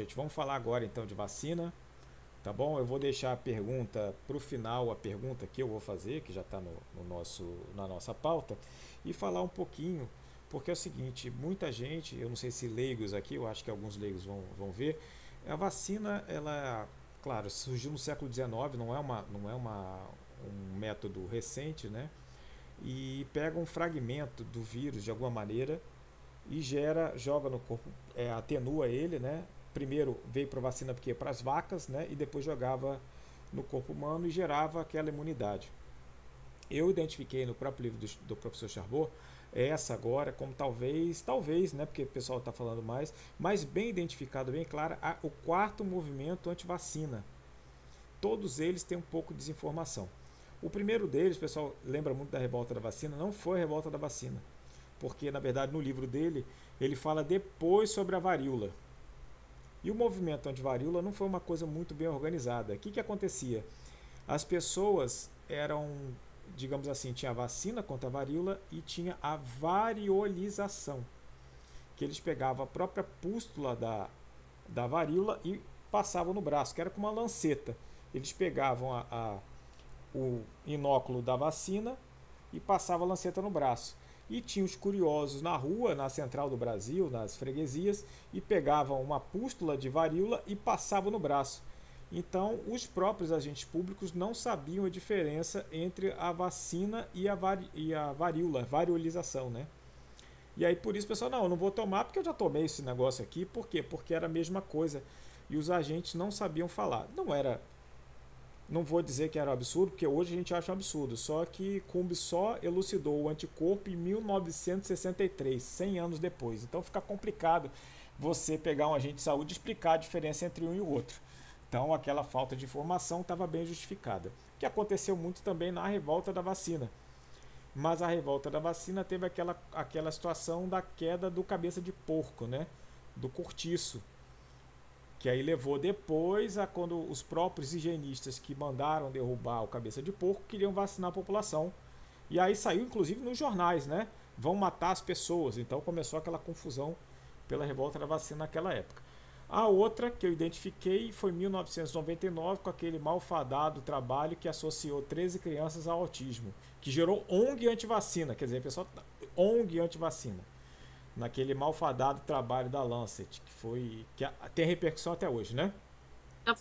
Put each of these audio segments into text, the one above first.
gente? Vamos falar agora então de vacina, tá bom? Eu vou deixar a pergunta para o final, a pergunta que eu vou fazer, que já está no, no, nosso, na nossa pauta, e falar um pouquinho, porque é o seguinte, muita gente, eu não sei se leigos aqui, eu acho que alguns leigos vão, vão ver, a vacina, ela, claro, surgiu no século XIX, não é, uma, não é uma, um método recente, né? E pega um fragmento do vírus de alguma maneira e gera, joga no corpo, é, atenua ele, né? Primeiro veio para vacina porque para as vacas, né? E depois jogava no corpo humano e gerava aquela imunidade. Eu identifiquei no próprio livro do, do professor Charbot essa agora como talvez, talvez, né? Porque o pessoal está falando mais, mas bem identificado, bem claro, a, o quarto movimento anti-vacina. Todos eles têm um pouco de desinformação. O primeiro deles, pessoal lembra muito da revolta da vacina, não foi a revolta da vacina porque na verdade no livro dele ele fala depois sobre a varíola. E o movimento anti-varíola não foi uma coisa muito bem organizada. O que, que acontecia? As pessoas eram, digamos assim, tinha a vacina contra a varíola e tinha a variolização, que eles pegavam a própria pústula da, da varíola e passavam no braço, que era com uma lanceta. Eles pegavam a, a o inóculo da vacina e passavam a lanceta no braço e tinha os curiosos na rua, na central do Brasil, nas freguesias, e pegavam uma pústula de varíola e passavam no braço. Então, os próprios agentes públicos não sabiam a diferença entre a vacina e a, vari, e a varíola, variolização, né? E aí, por isso, o pessoal, não, eu não vou tomar porque eu já tomei esse negócio aqui. Por quê? Porque era a mesma coisa. E os agentes não sabiam falar. Não era não vou dizer que era um absurdo, porque hoje a gente acha um absurdo. Só que Kumbi só elucidou o anticorpo em 1963, 100 anos depois. Então fica complicado você pegar um agente de saúde e explicar a diferença entre um e o outro. Então aquela falta de informação estava bem justificada. Que aconteceu muito também na revolta da vacina. Mas a revolta da vacina teve aquela, aquela situação da queda do cabeça de porco, né? Do cortiço que aí levou depois a quando os próprios higienistas que mandaram derrubar o cabeça de porco queriam vacinar a população. E aí saiu inclusive nos jornais, né? Vão matar as pessoas. Então começou aquela confusão pela revolta da vacina naquela época. A outra que eu identifiquei foi 1999 com aquele malfadado trabalho que associou 13 crianças ao autismo, que gerou ONG anti-vacina, quer dizer, pessoal, ONG anti-vacina naquele malfadado trabalho da Lancet, que foi que tem repercussão até hoje, né?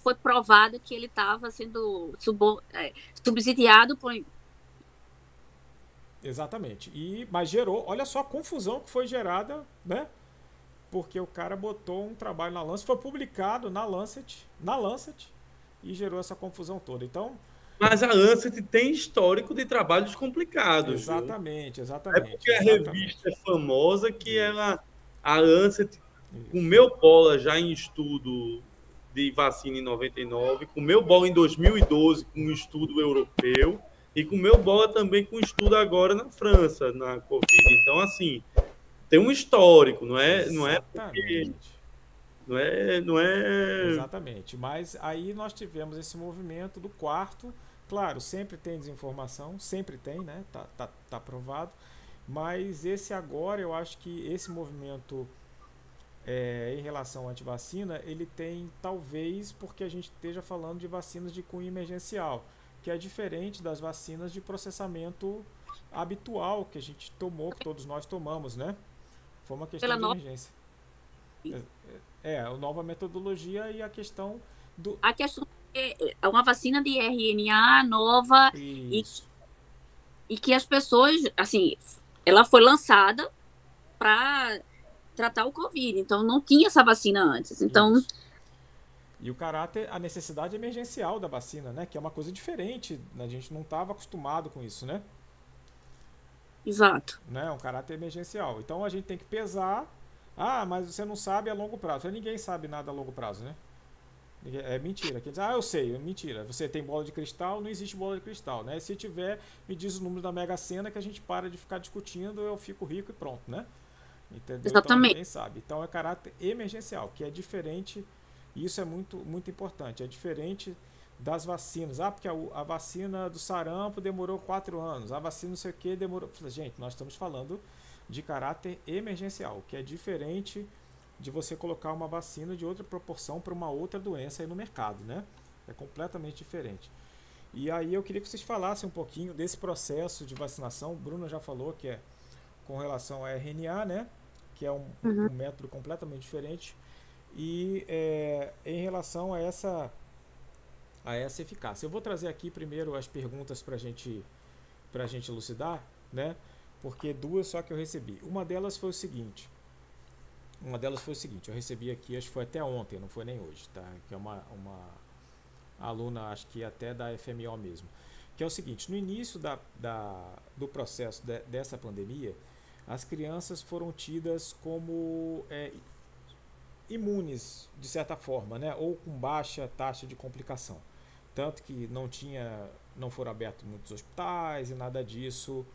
Foi provado que ele estava sendo subo, é, subsidiado por Exatamente. E mas gerou, olha só a confusão que foi gerada, né? Porque o cara botou um trabalho na Lancet, foi publicado na Lancet, na Lancet e gerou essa confusão toda. Então, mas a Lancet tem histórico de trabalhos complicados. Exatamente, viu? exatamente. É porque exatamente. a revista é famosa que ela. A Lancet comeu bola já em estudo de vacina em 99, comeu bola em 2012 com um estudo europeu e comeu bola também com um estudo agora na França, na Covid. Então, assim, tem um histórico, não é? Não é porque. Não é, não é. Exatamente. Mas aí nós tivemos esse movimento do quarto Claro, sempre tem desinformação, sempre tem, né? Tá, tá, tá provado. Mas esse agora, eu acho que esse movimento é, em relação à antivacina, ele tem talvez porque a gente esteja falando de vacinas de cunho emergencial, que é diferente das vacinas de processamento habitual que a gente tomou, que todos nós tomamos, né? Foi uma questão Pela de emergência. No... É, é, a nova metodologia e a questão do. A questão é, é uma vacina de RNA nova e, e que as pessoas, assim, ela foi lançada para tratar o Covid, então não tinha essa vacina antes. Então. Isso. E o caráter, a necessidade emergencial da vacina, né? Que é uma coisa diferente. A gente não estava acostumado com isso, né? Exato. Né? Um caráter emergencial. Então a gente tem que pesar. Ah, mas você não sabe a longo prazo. Ninguém sabe nada a longo prazo, né? É mentira. Quer dizer, ah, eu sei, é mentira. Você tem bola de cristal, não existe bola de cristal, né? Se tiver, me diz o número da Mega Sena que a gente para de ficar discutindo, eu fico rico e pronto, né? Entendeu? Então, Exatamente. Então, ninguém sabe. Então é caráter emergencial, que é diferente, e isso é muito, muito importante, é diferente das vacinas. Ah, porque a, a vacina do sarampo demorou quatro anos, a vacina não sei o que demorou. Gente, nós estamos falando de caráter emergencial, que é diferente de você colocar uma vacina de outra proporção para uma outra doença aí no mercado, né? É completamente diferente. E aí eu queria que vocês falassem um pouquinho desse processo de vacinação. O Bruno já falou que é com relação a RNA, né? Que é um, uhum. um método completamente diferente. E é, em relação a essa, a essa eficácia. Eu vou trazer aqui primeiro as perguntas para gente, a gente elucidar, né? Porque duas só que eu recebi. Uma delas foi o seguinte. Uma delas foi o seguinte, eu recebi aqui, acho que foi até ontem, não foi nem hoje, tá? Que é uma, uma aluna, acho que até da FMO mesmo. Que é o seguinte, no início da, da, do processo de, dessa pandemia, as crianças foram tidas como é, imunes, de certa forma, né? ou com baixa taxa de complicação. Tanto que não tinha, não foram abertos muitos hospitais e nada disso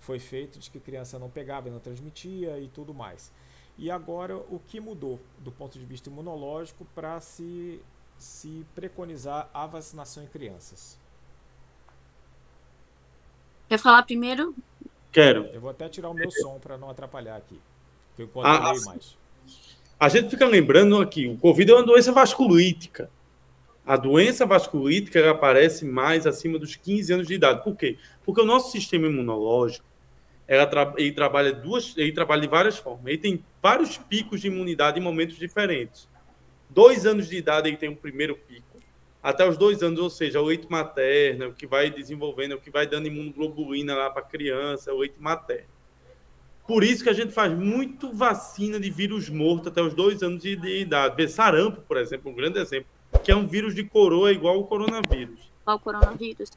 foi feito de que criança não pegava e não transmitia e tudo mais. E agora, o que mudou do ponto de vista imunológico para se, se preconizar a vacinação em crianças? Quer falar primeiro? Quero. Eu vou até tirar o meu som para não atrapalhar aqui, eu leio mais. A gente fica lembrando aqui, o Covid é uma doença vasculítica. A doença vasculítica aparece mais acima dos 15 anos de idade. Por quê? Porque o nosso sistema imunológico ela tra ele trabalha duas, ele trabalha de várias formas. Ele tem vários picos de imunidade em momentos diferentes. Dois anos de idade ele tem um primeiro pico, até os dois anos, ou seja, o leite materno, o que vai desenvolvendo, o que vai dando imunoglobulina lá para a criança, o leite materno. Por isso que a gente faz muito vacina de vírus morto até os dois anos de, de idade. Sarampo, por exemplo, um grande exemplo, que é um vírus de coroa igual o coronavírus. Qual o coronavírus?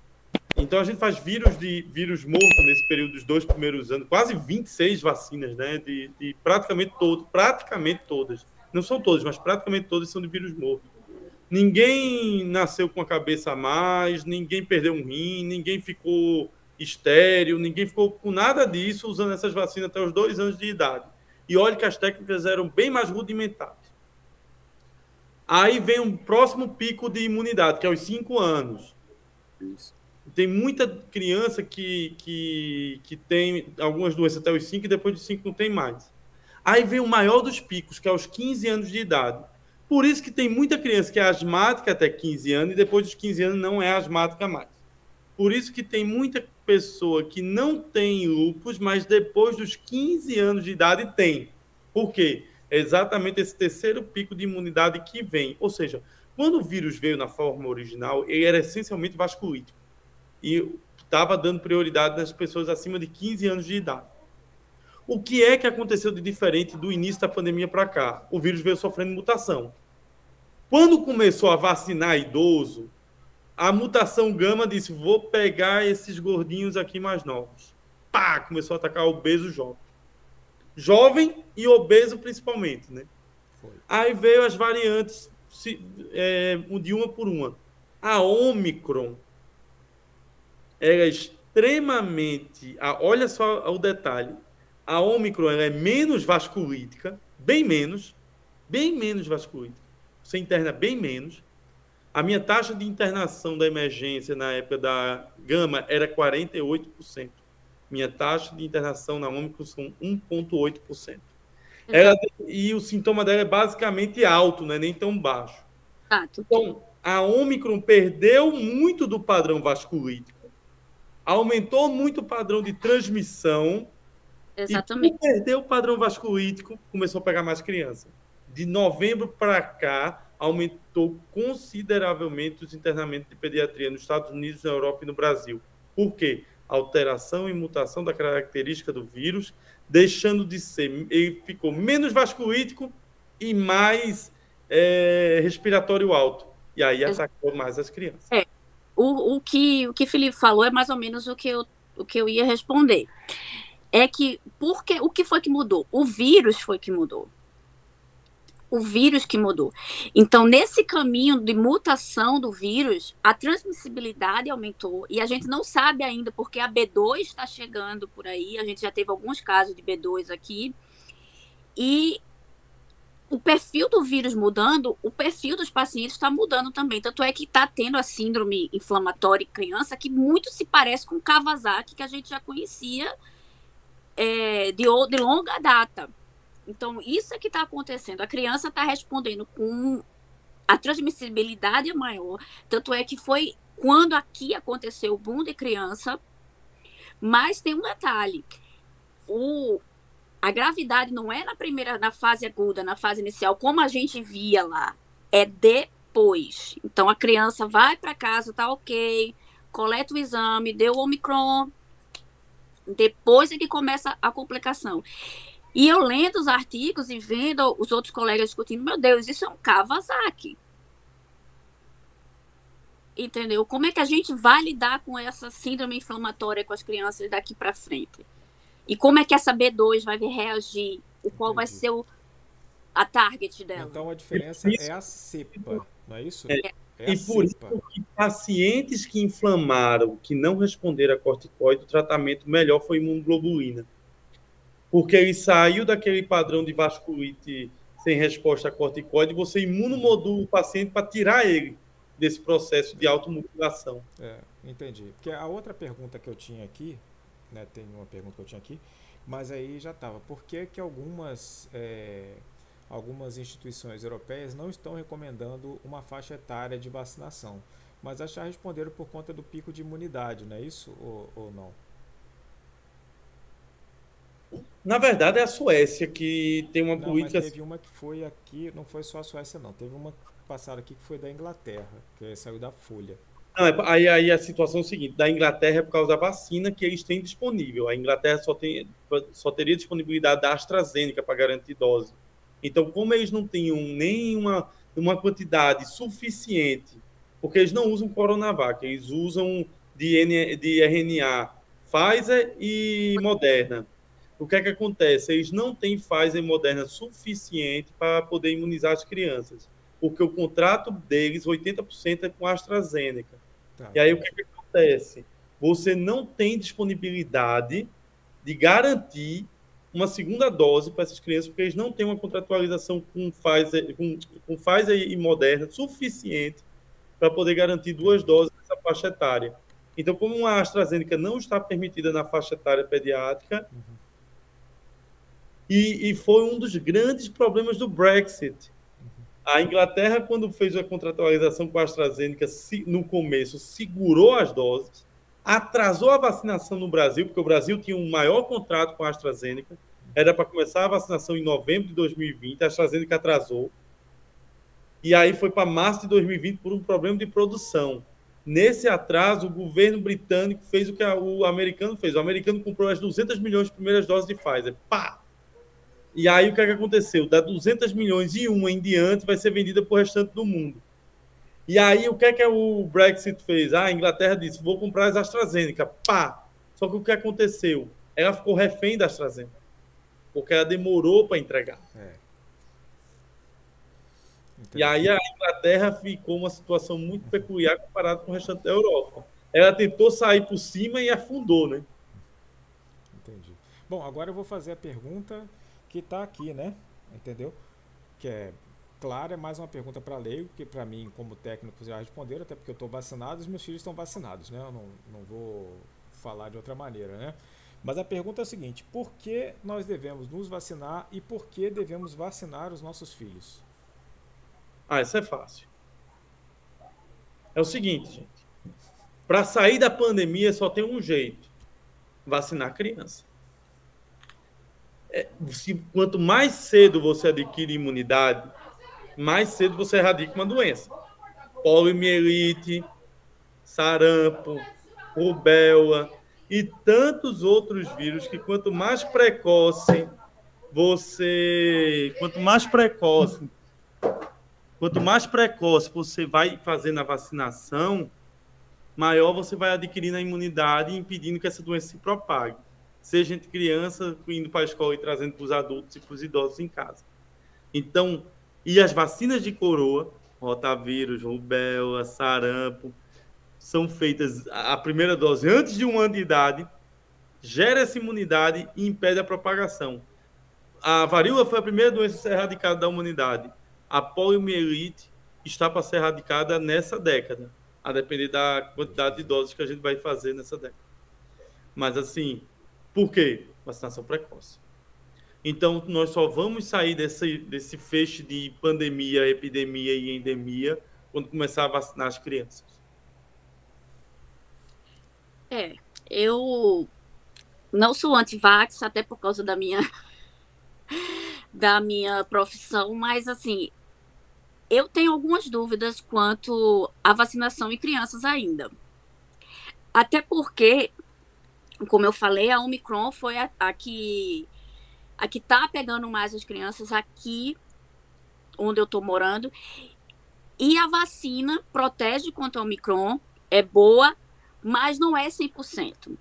Então a gente faz vírus de vírus morto nesse período dos dois primeiros anos, quase 26 vacinas, né? De, de praticamente todo, praticamente todas. Não são todas, mas praticamente todas são de vírus morto. Ninguém nasceu com a cabeça a mais, ninguém perdeu um rim, ninguém ficou estéreo, ninguém ficou com nada disso usando essas vacinas até os dois anos de idade. E olha que as técnicas eram bem mais rudimentares. Aí vem um próximo pico de imunidade, que é os cinco anos. Isso tem muita criança que, que, que tem algumas doenças até os 5 e depois de 5 não tem mais. Aí vem o maior dos picos, que é aos 15 anos de idade. Por isso que tem muita criança que é asmática até 15 anos e depois dos 15 anos não é asmática mais. Por isso que tem muita pessoa que não tem lupus, mas depois dos 15 anos de idade tem. Por quê? É exatamente esse terceiro pico de imunidade que vem. Ou seja, quando o vírus veio na forma original, ele era essencialmente vasculítico e estava dando prioridade nas pessoas acima de 15 anos de idade. O que é que aconteceu de diferente do início da pandemia para cá? O vírus veio sofrendo mutação. Quando começou a vacinar idoso, a mutação gama disse: vou pegar esses gordinhos aqui mais novos. Pá! Começou a atacar obeso jovem. Jovem e obeso principalmente, né? Foi. Aí veio as variantes é, de uma por uma. A Omicron era extremamente. Olha só o detalhe. A Omicron é menos vasculítica, bem menos, bem menos vasculítica. Você interna bem menos. A minha taxa de internação da emergência na época da gama era 48%. Minha taxa de internação na Omicron são 1,8%. Ela, e o sintoma dela é basicamente alto, não é nem tão baixo. Ah, então, a Omicron perdeu muito do padrão vasculítico aumentou muito o padrão de transmissão. Exatamente. E perdeu o padrão vasculítico, começou a pegar mais criança. De novembro para cá, aumentou consideravelmente os internamentos de pediatria nos Estados Unidos, na Europa e no Brasil. Por quê? Alteração e mutação da característica do vírus, deixando de ser. Ele ficou menos vasculítico e mais é, respiratório alto. E aí atacou mais as crianças. É, o, o, que o que Felipe falou é mais ou menos o que eu, o que eu ia responder. É que porque o que foi que mudou? O vírus foi que mudou. O vírus que mudou. Então, nesse caminho de mutação do vírus, a transmissibilidade aumentou e a gente não sabe ainda porque a B2 está chegando por aí. A gente já teve alguns casos de B2 aqui. E o perfil do vírus mudando, o perfil dos pacientes está mudando também. Tanto é que está tendo a síndrome inflamatória em criança, que muito se parece com Kawasaki, que a gente já conhecia é, de, de longa data. Então, isso é que está acontecendo. A criança está respondendo com a transmissibilidade é maior. Tanto é que foi quando aqui aconteceu o boom de criança. Mas tem um detalhe: o, a gravidade não é na primeira, na fase aguda, na fase inicial, como a gente via lá. É depois. Então a criança vai para casa, tá ok, coleta o exame, deu o Omicron. Depois é que começa a complicação. E eu lendo os artigos e vendo os outros colegas discutindo, meu Deus, isso é um Kawasaki. Entendeu? Como é que a gente vai lidar com essa síndrome inflamatória com as crianças daqui para frente? E como é que essa B2 vai reagir? O qual vai ser o, a target dela? Então a diferença é a cepa, não é isso? É. É e por cepa. isso que pacientes que inflamaram, que não responderam a corticoide, o tratamento melhor foi imunoglobulina porque ele saiu daquele padrão de vasculite sem resposta a corticoide, você imunomodula o paciente para tirar ele desse processo de automutilação. É, entendi. Porque a outra pergunta que eu tinha aqui, né, tem uma pergunta que eu tinha aqui, mas aí já estava. Por que, que algumas, é, algumas instituições europeias não estão recomendando uma faixa etária de vacinação? Mas acho que responderam por conta do pico de imunidade, não é isso ou, ou não? Na verdade, é a Suécia que tem uma não, política. Mas teve uma que foi aqui, não foi só a Suécia, não. Teve uma passada aqui que foi da Inglaterra, que saiu da Folha. Não, é, aí, aí a situação é a seguinte: da Inglaterra é por causa da vacina que eles têm disponível. A Inglaterra só, tem, só teria disponibilidade da AstraZeneca para garantir dose. Então, como eles não tinham nenhuma uma quantidade suficiente, porque eles não usam Coronavac, eles usam de, de RNA Pfizer e Moderna o que é que acontece? Eles não têm Pfizer moderna suficiente para poder imunizar as crianças, porque o contrato deles, 80% é com a AstraZeneca. Tá. E aí o que, é que acontece? Você não tem disponibilidade de garantir uma segunda dose para essas crianças, porque eles não têm uma contratualização com Pfizer, com, com Pfizer e Moderna suficiente para poder garantir duas doses nessa faixa etária. Então, como a AstraZeneca não está permitida na faixa etária pediátrica, uhum. E, e foi um dos grandes problemas do Brexit. A Inglaterra, quando fez a contratualização com a AstraZeneca, no começo, segurou as doses, atrasou a vacinação no Brasil, porque o Brasil tinha um maior contrato com a AstraZeneca, era para começar a vacinação em novembro de 2020, a AstraZeneca atrasou, e aí foi para março de 2020 por um problema de produção. Nesse atraso, o governo britânico fez o que o americano fez. O americano comprou as 200 milhões de primeiras doses de Pfizer. Pá! E aí o que, é que aconteceu? Da 200 milhões e uma em diante vai ser vendida para o restante do mundo. E aí o que é que o Brexit fez? Ah, a Inglaterra disse: vou comprar as AstraZeneca. Pá! Só que o que aconteceu? Ela ficou refém da AstraZeneca. Porque ela demorou para entregar. É. E aí a Inglaterra ficou uma situação muito peculiar comparada com o restante da Europa. Ela tentou sair por cima e afundou, né? Entendi. Bom, agora eu vou fazer a pergunta que está aqui, né? Entendeu? Que é claro, é mais uma pergunta para leigo, que para mim, como técnico, já responderam, até porque eu estou vacinado e os meus filhos estão vacinados, né? Eu não, não vou falar de outra maneira, né? Mas a pergunta é a seguinte: por que nós devemos nos vacinar e por que devemos vacinar os nossos filhos? Ah, isso é fácil. É o seguinte, gente. Para sair da pandemia só tem um jeito: vacinar a criança se, quanto mais cedo você adquire imunidade, mais cedo você erradica uma doença. Poliomielite, sarampo, rubéola e tantos outros vírus que quanto mais precoce você, quanto mais precoce, quanto mais precoce você vai fazendo a vacinação, maior você vai adquirindo a imunidade, impedindo que essa doença se propague seja entre criança indo para a escola e trazendo para os adultos e para os idosos em casa. Então, e as vacinas de coroa, rotavírus, rubéola, sarampo, são feitas a primeira dose antes de um ano de idade, gera essa imunidade e impede a propagação. A varíola foi a primeira doença a ser erradicada da humanidade. A poliomielite está para ser erradicada nessa década, a depender da quantidade de doses que a gente vai fazer nessa década. Mas assim, por quê? Vacinação precoce. Então, nós só vamos sair desse, desse feixe de pandemia, epidemia e endemia quando começar a vacinar as crianças. É, eu não sou anti-vax, até por causa da minha da minha profissão, mas assim, eu tenho algumas dúvidas quanto à vacinação em crianças ainda. Até porque, como eu falei, a Omicron foi a, a que a que tá pegando mais as crianças aqui onde eu tô morando. E a vacina protege contra a Omicron, é boa, mas não é 100%.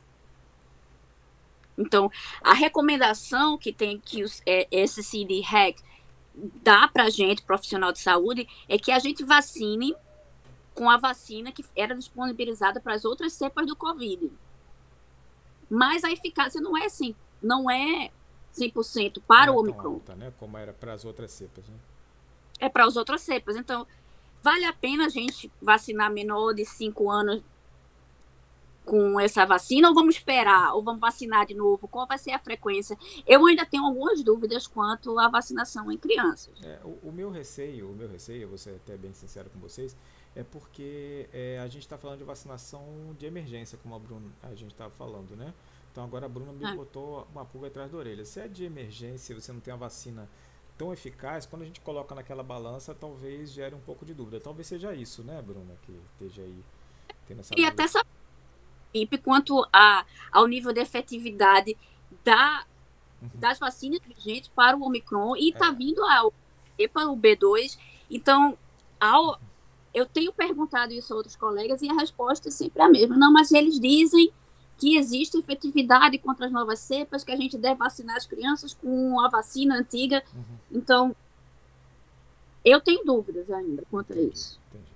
Então, a recomendação que tem que os, é, esse CD Hack dá para a gente, profissional de saúde, é que a gente vacine com a vacina que era disponibilizada para as outras cepas do Covid. Mas a eficácia não é assim, não é 100% para não o é Omicron. Alta, né? Como era para as outras cepas, né? É para as outras cepas. Então, vale a pena a gente vacinar menor de 5 anos com essa vacina ou vamos esperar ou vamos vacinar de novo? Qual vai ser a frequência? Eu ainda tenho algumas dúvidas quanto à vacinação em crianças. É, o, o, meu receio, o meu receio, eu vou ser até bem sincero com vocês, é porque é, a gente está falando de vacinação de emergência, como a Bruna a gente estava falando, né? Então agora a Bruna me ah. botou uma pulga atrás da orelha. Se é de emergência, você não tem uma vacina tão eficaz, quando a gente coloca naquela balança, talvez gere um pouco de dúvida. Talvez seja isso, né, Bruna, que esteja aí tendo essa. E dúvida. até essa PIP quanto a, ao nível de efetividade da, uhum. das vacinas vigentes para o Omicron e está é. vindo a EPA, o B2. Então, ao, eu tenho perguntado isso a outros colegas e a resposta é sempre a mesma. Não, mas eles dizem que existe efetividade contra as novas cepas, que a gente deve vacinar as crianças com a vacina antiga. Uhum. Então, eu tenho dúvidas ainda quanto a isso. Entendi.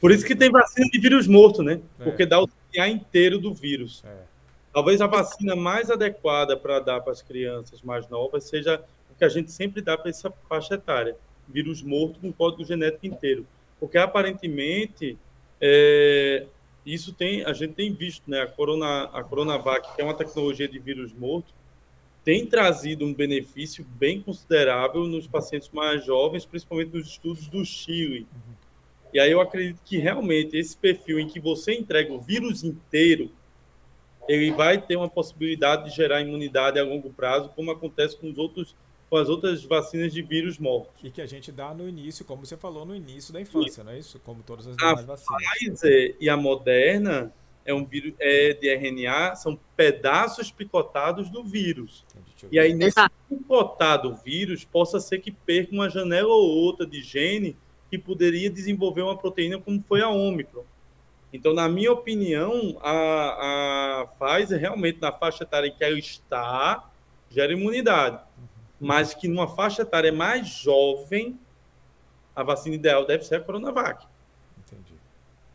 Por isso que tem vacina de vírus morto, né? É. Porque dá o DNA inteiro do vírus. É. Talvez a vacina mais adequada para dar para as crianças mais novas seja o que a gente sempre dá para essa faixa etária: vírus morto com código genético inteiro. Porque aparentemente é, isso tem, a gente tem visto, né? A, Corona, a Coronavac, que é uma tecnologia de vírus morto, tem trazido um benefício bem considerável nos pacientes mais jovens, principalmente nos estudos do Chile. Uhum e aí eu acredito que realmente esse perfil em que você entrega o vírus inteiro, ele vai ter uma possibilidade de gerar imunidade a longo prazo, como acontece com os outros com as outras vacinas de vírus mortos. E que a gente dá no início, como você falou, no início da infância, não é isso? Como todas as demais vacinas. A Pfizer e a Moderna é um vírus é de RNA, são pedaços picotados do vírus. E aí, nesse picotado vírus, possa ser que perca uma janela ou outra de gene que poderia desenvolver uma proteína como foi a Omicron. Então, na minha opinião, a, a Pfizer realmente na faixa etária em que ela está gera imunidade, mas que numa faixa etária mais jovem, a vacina ideal deve ser a Coronavac. Entendi.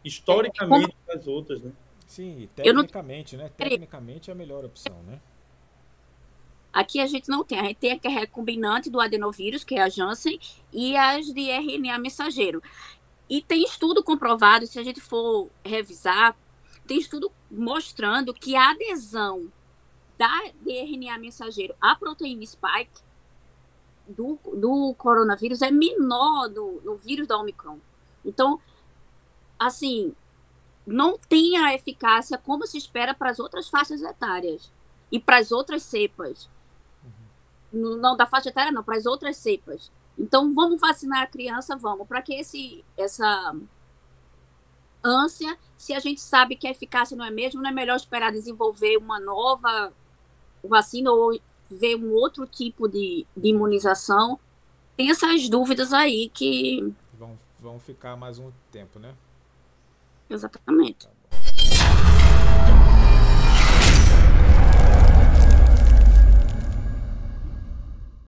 Historicamente, as outras, né? Sim, tecnicamente, não... né? Tecnicamente é a melhor opção, né? Aqui a gente não tem, a gente tem a recombinante do adenovírus, que é a Janssen, e as de RNA mensageiro. E tem estudo comprovado, se a gente for revisar, tem estudo mostrando que a adesão da de RNA mensageiro à proteína spike do, do coronavírus é menor do, no vírus da Omicron. Então, assim, não tem a eficácia como se espera para as outras faixas etárias e para as outras cepas não da faixa etária, não, para as outras cepas. Então, vamos vacinar a criança, vamos, para que esse, essa ânsia, se a gente sabe que a eficácia não é mesmo, não é melhor esperar desenvolver uma nova vacina ou ver um outro tipo de, de imunização. Tem essas dúvidas aí que. Vão, vão ficar mais um tempo, né? Exatamente. Tá